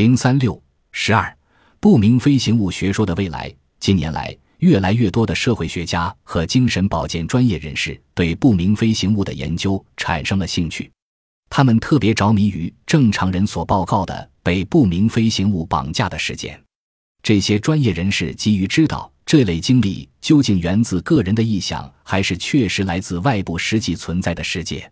零三六十二，不明飞行物学说的未来。近年来，越来越多的社会学家和精神保健专业人士对不明飞行物的研究产生了兴趣。他们特别着迷于正常人所报告的被不明飞行物绑架的事件。这些专业人士急于知道这类经历究竟源自个人的臆想，还是确实来自外部实际存在的世界。